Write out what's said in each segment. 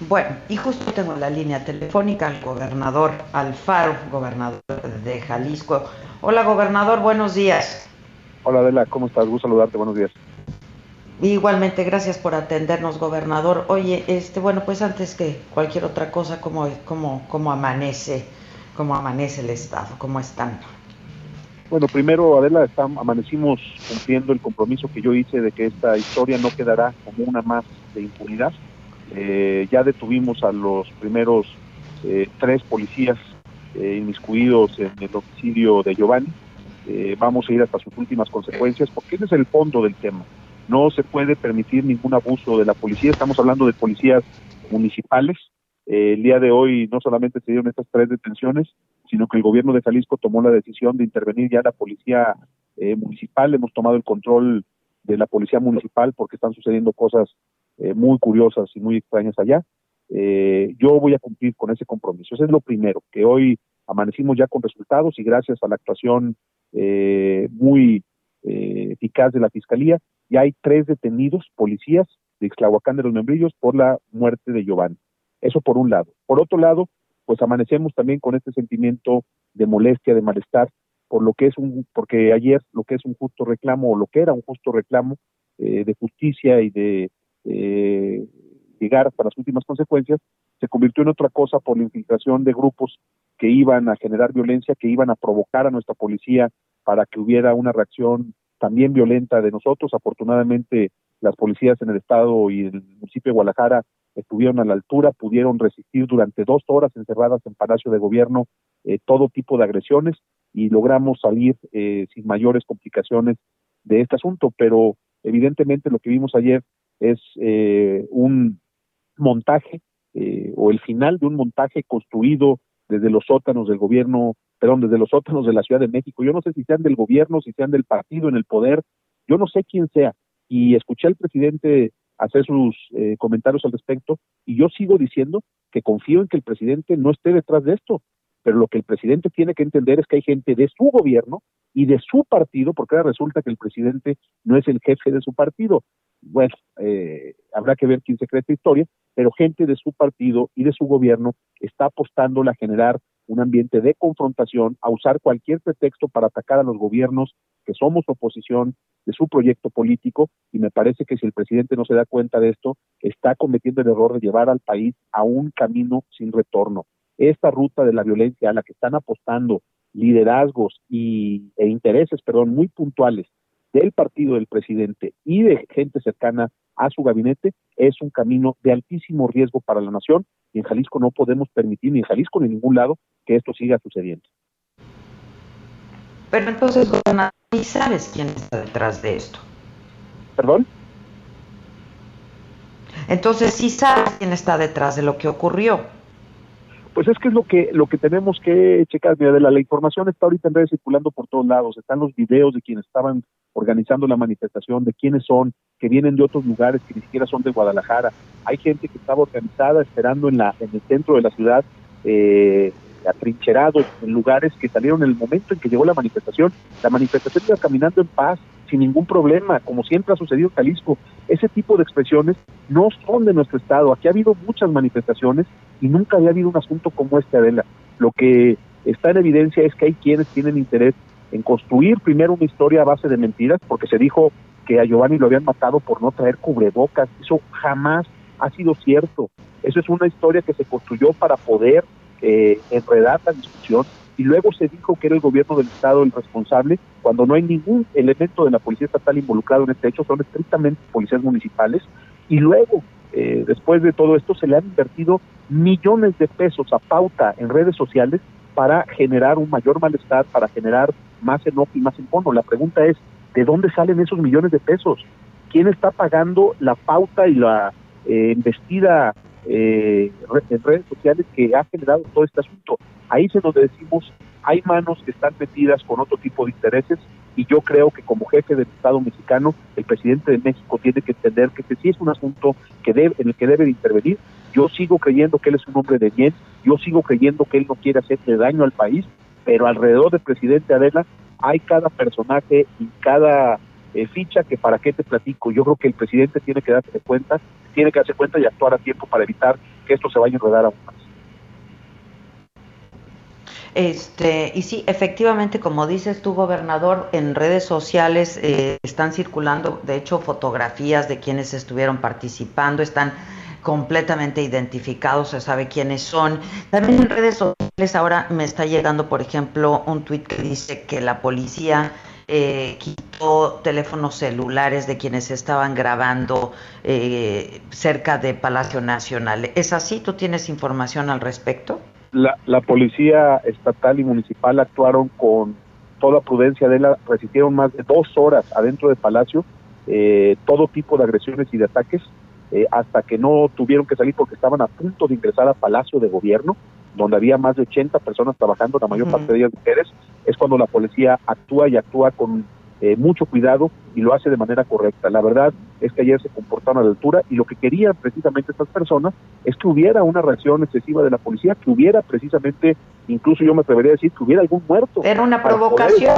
Bueno, y justo tengo en la línea telefónica al gobernador Alfaro, gobernador de Jalisco. Hola, gobernador, buenos días. Hola, Adela, ¿cómo estás? Gusto saludarte, buenos días. Igualmente, gracias por atendernos, gobernador. Oye, este, bueno, pues antes que cualquier otra cosa, ¿cómo, cómo, cómo amanece, cómo amanece el Estado? ¿Cómo están? Bueno, primero, Adela, amanecimos cumpliendo el compromiso que yo hice de que esta historia no quedará como una más de impunidad eh, ya detuvimos a los primeros eh, tres policías eh, inmiscuidos en el homicidio de Giovanni. vamos a ir hasta sus últimas consecuencias porque ese es el fondo del tema. No se puede permitir ningún abuso de la policía. Estamos hablando de policías municipales. el día de hoy no solamente se dieron estas tres detenciones, sino que el gobierno de Jalisco tomó la decisión de intervenir ya la policía municipal. Hemos tomado el control de la policía municipal porque están sucediendo cosas eh, muy curiosas y muy extrañas allá. Eh, yo voy a cumplir con ese compromiso. Eso es lo primero, que hoy amanecimos ya con resultados y gracias a la actuación eh, muy eficaz de la Fiscalía, ya hay tres detenidos policías de Ixtlahuacán de los Membrillos por la muerte de Giovanni. Eso por un lado. Por otro lado, pues amanecemos también con este sentimiento de molestia, de malestar, por lo que es un, porque ayer lo que es un justo reclamo, o lo que era un justo reclamo de justicia y de eh, llegar hasta las últimas consecuencias, se convirtió en otra cosa por la infiltración de grupos que iban a generar violencia, que iban a provocar a nuestra policía para que hubiera una reacción también violenta de nosotros. Afortunadamente, las policías en el estado y el municipio de Guadalajara estuvieron a la altura, pudieron resistir durante dos horas encerradas en Palacio de Gobierno eh, todo tipo de agresiones y logramos salir eh, sin mayores complicaciones de este asunto, pero evidentemente lo que vimos ayer es eh, un montaje eh, o el final de un montaje construido desde los sótanos del gobierno, perdón, desde los sótanos de la Ciudad de México. Yo no sé si sean del gobierno, si sean del partido en el poder, yo no sé quién sea. Y escuché al presidente hacer sus eh, comentarios al respecto y yo sigo diciendo que confío en que el presidente no esté detrás de esto, pero lo que el presidente tiene que entender es que hay gente de su gobierno y de su partido, porque ahora resulta que el presidente no es el jefe de su partido, bueno, eh, habrá que ver quién se cree esta historia, pero gente de su partido y de su gobierno está apostando a generar un ambiente de confrontación, a usar cualquier pretexto para atacar a los gobiernos que somos oposición de su proyecto político y me parece que si el presidente no se da cuenta de esto, está cometiendo el error de llevar al país a un camino sin retorno. Esta ruta de la violencia a la que están apostando liderazgos y, e intereses, perdón, muy puntuales del partido del presidente y de gente cercana a su gabinete es un camino de altísimo riesgo para la nación y en Jalisco no podemos permitir, ni en Jalisco ni en ningún lado, que esto siga sucediendo. Pero entonces, gobernador, ¿y sabes quién está detrás de esto? ¿Perdón? Entonces, sí sabes quién está detrás de lo que ocurrió pues es que es lo que lo que tenemos que checar. Mira, de la, la, información está ahorita en redes circulando por todos lados. Están los videos de quienes estaban organizando la manifestación, de quiénes son, que vienen de otros lugares que ni siquiera son de Guadalajara. Hay gente que estaba organizada esperando en la en el centro de la ciudad, eh, atrincherados en lugares que salieron en el momento en que llegó la manifestación. La manifestación iba caminando en paz, sin ningún problema, como siempre ha sucedido en Jalisco. Ese tipo de expresiones no son de nuestro estado. Aquí ha habido muchas manifestaciones y nunca había habido un asunto como este, Adela. Lo que está en evidencia es que hay quienes tienen interés en construir primero una historia a base de mentiras, porque se dijo que a Giovanni lo habían matado por no traer cubrebocas. Eso jamás ha sido cierto. Eso es una historia que se construyó para poder eh, enredar la discusión y luego se dijo que era el gobierno del Estado el responsable, cuando no hay ningún elemento de la Policía Estatal involucrado en este hecho, son estrictamente policías municipales, y luego, eh, después de todo esto, se le han invertido millones de pesos a pauta en redes sociales para generar un mayor malestar, para generar más enojo y más encono. La pregunta es, ¿de dónde salen esos millones de pesos? ¿Quién está pagando la pauta y la eh, investida eh, en redes sociales que ha generado todo este asunto? Ahí se nos decimos, hay manos que están metidas con otro tipo de intereses y yo creo que como jefe del Estado mexicano, el presidente de México tiene que entender que este sí es un asunto que debe, en el que debe de intervenir. Yo sigo creyendo que él es un hombre de bien, yo sigo creyendo que él no quiere hacerle daño al país, pero alrededor del presidente Adela hay cada personaje y cada eh, ficha que para qué te platico. Yo creo que el presidente tiene que darse cuenta tiene que darse cuenta y actuar a tiempo para evitar que esto se vaya a enredar aún más. Este, y sí, efectivamente, como dices tú, gobernador, en redes sociales eh, están circulando, de hecho, fotografías de quienes estuvieron participando, están completamente identificados, se sabe quiénes son. También en redes sociales ahora me está llegando, por ejemplo, un tuit que dice que la policía eh, quitó teléfonos celulares de quienes estaban grabando eh, cerca de Palacio Nacional. ¿Es así? ¿Tú tienes información al respecto? la, policía estatal y municipal actuaron con toda prudencia de la resistieron más de dos horas adentro del palacio eh, todo tipo de agresiones y de ataques eh, hasta que no tuvieron que salir porque estaban a punto de ingresar al palacio de gobierno donde había más de 80 personas trabajando, la mayor parte de ellas mujeres, es cuando la policía actúa y actúa con eh, mucho cuidado y lo hace de manera correcta. La verdad es que ayer se comportaron a la altura y lo que querían precisamente estas personas es que hubiera una reacción excesiva de la policía, que hubiera precisamente, incluso yo me atrevería a decir, que hubiera algún muerto. Era una provocación.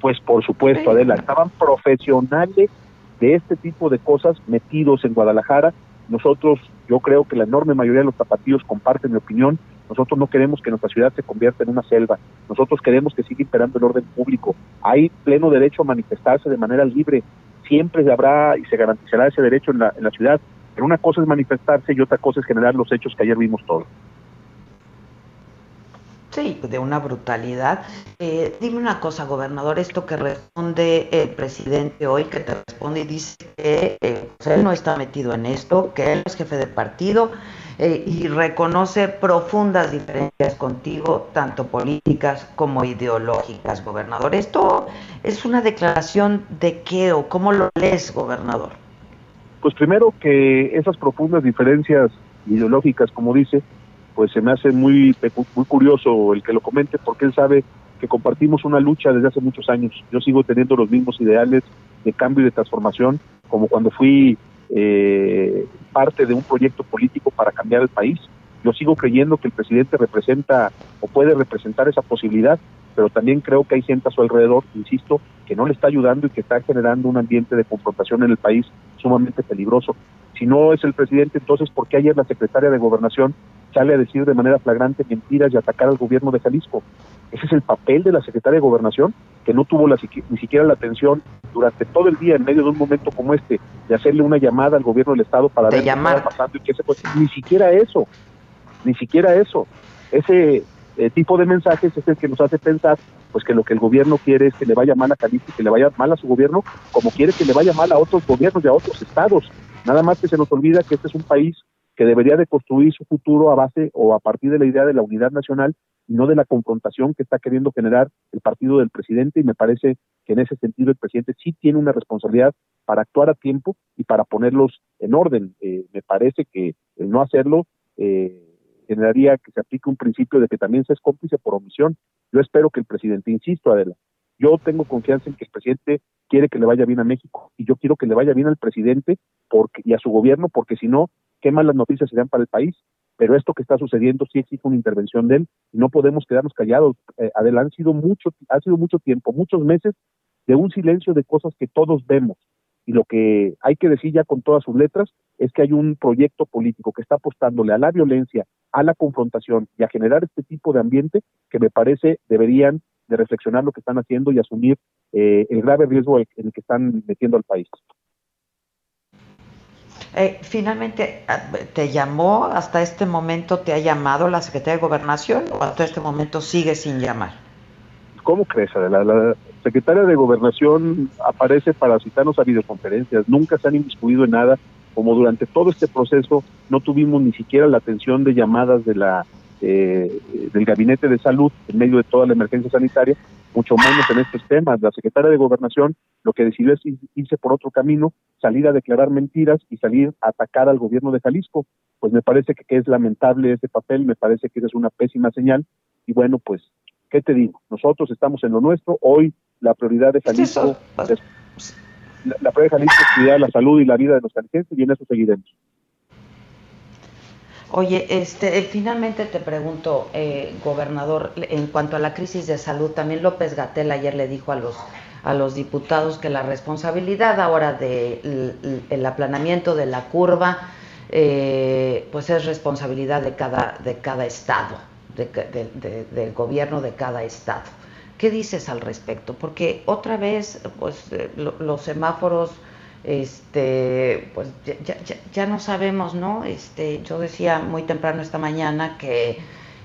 pues por supuesto, Adela, estaban profesionales de este tipo de cosas metidos en Guadalajara. Nosotros, yo creo que la enorme mayoría de los zapatillos comparten mi opinión, nosotros no queremos que nuestra ciudad se convierta en una selva. Nosotros queremos que siga imperando el orden público. Hay pleno derecho a manifestarse de manera libre. Siempre habrá y se garantizará ese derecho en la, en la ciudad. Pero una cosa es manifestarse y otra cosa es generar los hechos que ayer vimos todos. Sí, de una brutalidad. Eh, dime una cosa, gobernador, esto que responde el presidente hoy, que te responde y dice que eh, pues, él no está metido en esto, que él es jefe de partido eh, y reconoce profundas diferencias contigo, tanto políticas como ideológicas, gobernador. ¿Esto es una declaración de qué o cómo lo lees, gobernador? Pues primero que esas profundas diferencias ideológicas, como dice, pues se me hace muy, muy curioso el que lo comente porque él sabe que compartimos una lucha desde hace muchos años. Yo sigo teniendo los mismos ideales de cambio y de transformación como cuando fui eh, parte de un proyecto político para cambiar el país. Yo sigo creyendo que el presidente representa o puede representar esa posibilidad, pero también creo que hay gente a su alrededor, insisto, que no le está ayudando y que está generando un ambiente de confrontación en el país sumamente peligroso. Si no es el presidente, entonces, ¿por qué ayer la secretaria de Gobernación sale a decir de manera flagrante mentiras y atacar al gobierno de Jalisco. Ese es el papel de la secretaria de Gobernación, que no tuvo la, ni siquiera la atención durante todo el día, en medio de un momento como este, de hacerle una llamada al gobierno del Estado para ver qué estaba pasando y qué se puede. Ni siquiera eso, ni siquiera eso. Ese eh, tipo de mensajes es el que nos hace pensar pues que lo que el gobierno quiere es que le vaya mal a Jalisco, que le vaya mal a su gobierno, como quiere que le vaya mal a otros gobiernos y a otros estados. Nada más que se nos olvida que este es un país que debería de construir su futuro a base o a partir de la idea de la unidad nacional y no de la confrontación que está queriendo generar el partido del presidente y me parece que en ese sentido el presidente sí tiene una responsabilidad para actuar a tiempo y para ponerlos en orden. Eh, me parece que el no hacerlo eh, generaría que se aplique un principio de que también se es cómplice por omisión. Yo espero que el presidente, insisto, Adela, yo tengo confianza en que el presidente quiere que le vaya bien a México y yo quiero que le vaya bien al presidente porque, y a su gobierno porque si no qué malas noticias serían para el país. Pero esto que está sucediendo sí exige una intervención de él no podemos quedarnos callados. Eh, han sido mucho, ha sido mucho tiempo, muchos meses de un silencio de cosas que todos vemos. Y lo que hay que decir ya con todas sus letras es que hay un proyecto político que está apostándole a la violencia, a la confrontación y a generar este tipo de ambiente que me parece deberían de reflexionar lo que están haciendo y asumir eh, el grave riesgo en el que están metiendo al país. Eh, finalmente, ah, ¿te llamó hasta este momento, te ha llamado la Secretaría de Gobernación o hasta este momento sigue sin llamar? ¿Cómo crees? La, Secretaria de Gobernación aparece para citarnos a videoconferencias, nunca se han inmiscuido en nada, como durante todo este proceso no tuvimos ni siquiera la atención de llamadas de la eh, del Gabinete de Salud en medio de toda la emergencia sanitaria, mucho menos en estos temas. La secretaria de Gobernación lo que decidió es irse por otro camino, salir a declarar mentiras y salir a atacar al gobierno de Jalisco. Pues me parece que, es lamentable ese papel, me parece que es una pésima señal. Y bueno, pues, ¿qué te digo? Nosotros estamos en lo nuestro. Hoy la prioridad de Jalisco, es, la, prioridad de Jalisco es cuidar la salud y la vida de los jaliscienses y en eso seguiremos. Oye, este, eh, finalmente te pregunto, eh, gobernador, en cuanto a la crisis de salud, también López Gatel ayer le dijo a los a los diputados que la responsabilidad ahora del el aplanamiento de la curva eh, pues es responsabilidad de cada, de cada estado, del gobierno de cada estado. ¿Qué dices al respecto? Porque otra vez, pues eh, los semáforos, este, pues ya, ya, no sabemos, ¿no? Este, yo decía muy temprano esta mañana que,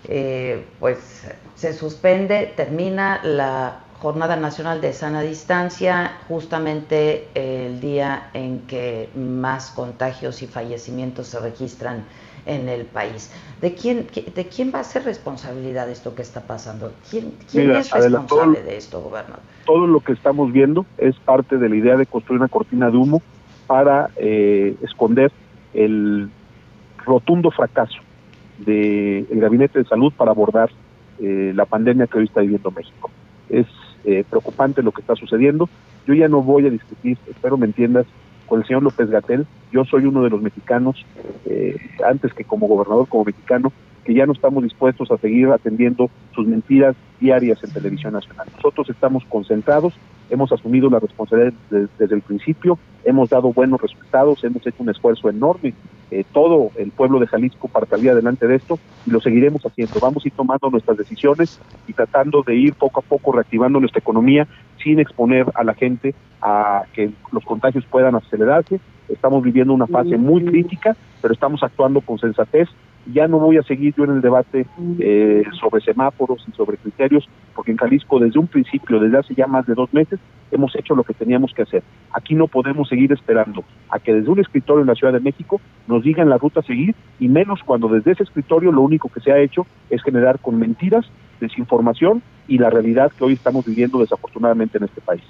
eh, pues se suspende, termina la Jornada Nacional de Sana Distancia, justamente el día en que más contagios y fallecimientos se registran en el país. ¿De quién, de quién va a ser responsabilidad de esto que está pasando? ¿Quién, es responsable de esto, gobernador? Todo lo que estamos viendo es parte de la idea de construir una cortina de humo para eh, esconder el rotundo fracaso del Gabinete de Salud para abordar eh, la pandemia que hoy está viviendo México. Es eh, preocupante lo que está sucediendo. Yo ya no voy a discutir, espero me entiendas, con el señor López Gatel. Yo soy uno de los mexicanos, eh, antes que como gobernador, como mexicano, que ya no estamos dispuestos a seguir atendiendo sus mentiras diarias en televisión nacional. Nosotros estamos concentrados, hemos asumido la responsabilidad desde el principio, hemos dado buenos resultados, hemos hecho un esfuerzo enorme, eh, todo el pueblo de Jalisco para salir adelante de esto y lo seguiremos haciendo. Vamos a ir tomando nuestras decisiones y tratando de ir poco a poco reactivando nuestra economía sin exponer a la gente a que los contagios puedan acelerarse. Estamos viviendo una fase muy crítica, pero estamos actuando con sensatez ya no voy a seguir yo en el debate eh, sobre semáforos y sobre criterios, porque en Jalisco desde un principio, desde hace ya más de dos meses, hemos hecho lo que teníamos que hacer. Aquí no podemos seguir esperando a que desde un escritorio en la Ciudad de México nos digan la ruta a seguir, y menos cuando desde ese escritorio lo único que se ha hecho es generar con mentiras, desinformación y la realidad que hoy estamos viviendo desafortunadamente en este país.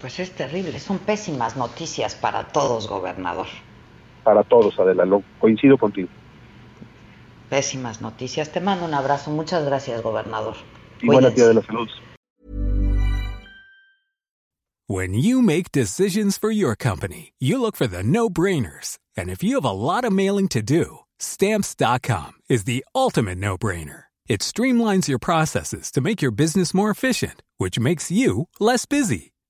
Pues es terrible, son pésimas noticias para todos, gobernador. Para todos, Adela, lo coincido contigo. Pésimas noticias. Te mando un abrazo. Muchas gracias, gobernador. Igual de la salud. When you make decisions for your company, you look for the no-brainers. And if you have a lot of mailing to do, stamps.com is the ultimate no-brainer. It streamlines your processes to make your business more efficient, which makes you less busy.